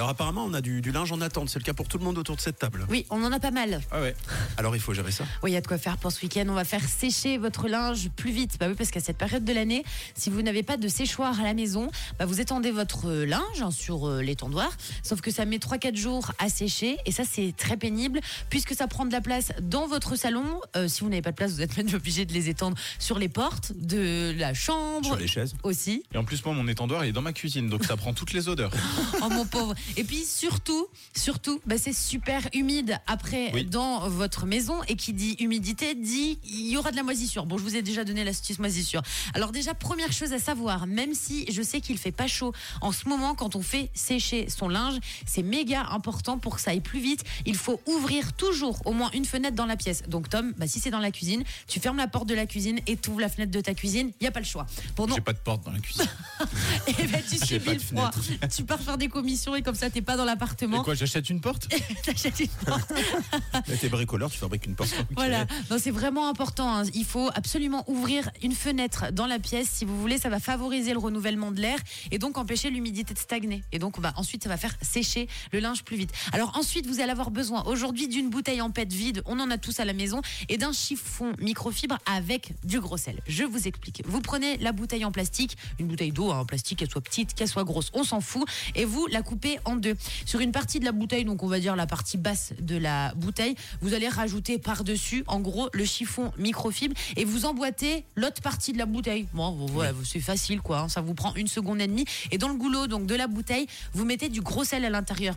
Alors apparemment, on a du, du linge en attente. C'est le cas pour tout le monde autour de cette table. Oui, on en a pas mal. Ah ouais. Alors il faut gérer ça. Oui, il y a de quoi faire pour ce week-end. On va faire sécher votre linge plus vite. Bah oui, parce qu'à cette période de l'année, si vous n'avez pas de séchoir à la maison, bah vous étendez votre euh, linge hein, sur euh, l'étendoir. Sauf que ça met 3-4 jours à sécher. Et ça, c'est très pénible puisque ça prend de la place dans votre salon. Euh, si vous n'avez pas de place, vous êtes même obligé de les étendre sur les portes de la chambre. Sur les chaises. Aussi. Et en plus, moi, mon étendoir il est dans ma cuisine, donc ça prend toutes les odeurs. Oh mon pauvre. Et puis surtout, surtout, bah, c'est super humide après Oui. dans votre maison. Et qui dit humidité dit il y aura de la moisissure. Bon, je vous ai déjà donné l'astuce moisissure. Alors déjà, première chose à savoir, même si je sais qu'il fait pas chaud en ce moment, quand on fait sécher son linge, c'est méga important pour que ça aille plus vite. Il faut ouvrir toujours au moins une fenêtre dans la pièce. Donc Tom, bah, si c'est dans la cuisine, tu fermes la porte de la cuisine et tu ouvres la fenêtre de ta cuisine. Il y a pas le choix. Non J'ai pas de porte dans la cuisine. et ben, tu subis le froid. Tu pars faire des commissions et comme ça, t'es pas dans Et l'appartement. quoi, j'achète une porte T'achètes une porte. T'es bricoleur, tu fabriques une porte. Voilà. Non, c'est vraiment important. hein. Il faut absolument ouvrir une fenêtre dans la pièce. Si vous voulez, ça va favoriser le renouvellement de l'air et donc empêcher l'humidité de stagner. Et donc, bah, ensuite, ça va faire sécher le linge plus vite. Alors ensuite, vous allez avoir besoin aujourd'hui d'une bouteille en pète vide. On en a tous à la maison et d'un chiffon microfibre avec du gros sel. Je vous explique. Vous prenez la bouteille en plastique, une bouteille d'eau hein, en plastique, qu'elle soit petite, qu'elle soit grosse, on s'en fout, et vous la coupez en deux. Sur une partie de la bouteille, donc on va dire la partie basse de la bouteille, vous allez rajouter par-dessus, en gros, le chiffon microfibre et vous emboîtez l'autre partie de la bouteille. Bon, voilà, c'est facile quoi, hein, ça vous prend une seconde et demie. Et dans le goulot donc de la bouteille, vous mettez du gros sel à l'intérieur.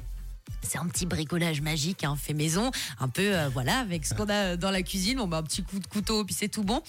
C'est un petit bricolage magique, hein, fait maison, un peu, euh, voilà, avec ce qu'on a dans la cuisine. On met un petit coup de couteau, puis c'est tout bon.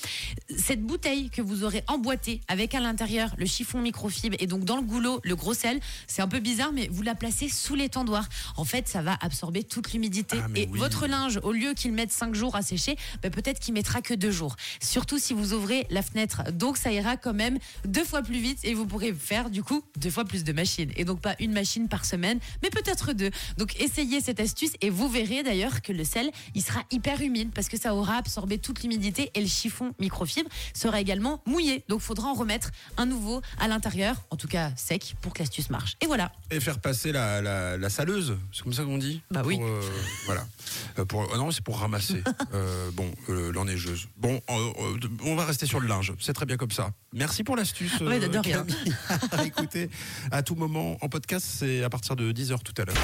Cette bouteille que vous aurez emboîtée avec à l'intérieur le chiffon microfibre et donc dans le goulot le gros sel, c'est un peu bizarre, mais vous la placez sous l'étendoir. En fait, ça va absorber toute l'humidité. Ah, et oui. votre linge, au lieu qu'il mette 5 jours à sécher, bah, peut-être qu'il mettra que 2 jours. Surtout si vous ouvrez la fenêtre. Donc ça ira quand même deux fois plus vite et vous pourrez faire du coup deux fois plus de machines. Et donc pas une machine par semaine, mais peut-être deux. Donc essayez cette astuce et vous verrez d'ailleurs que le sel, il sera hyper humide parce que ça aura absorbé toute l'humidité et le chiffon microfibre sera également mouillé. Donc faudra en remettre un nouveau à l'intérieur, en tout cas sec, pour que l'astuce marche. Et voilà. Et faire passer la, la, la saleuse, c'est comme ça qu'on dit? Bah oui. Euh, voilà. Euh, pour, euh, non, c'est pour ramasser. Euh, bon, euh, l'enneigeuse. Bon, euh, euh, on va rester sur le linge. C'est très bien comme ça. Merci pour l'astuce. Ouais, de rien. À tout moment en podcast, c'est à partir de 10h tout à l'heure.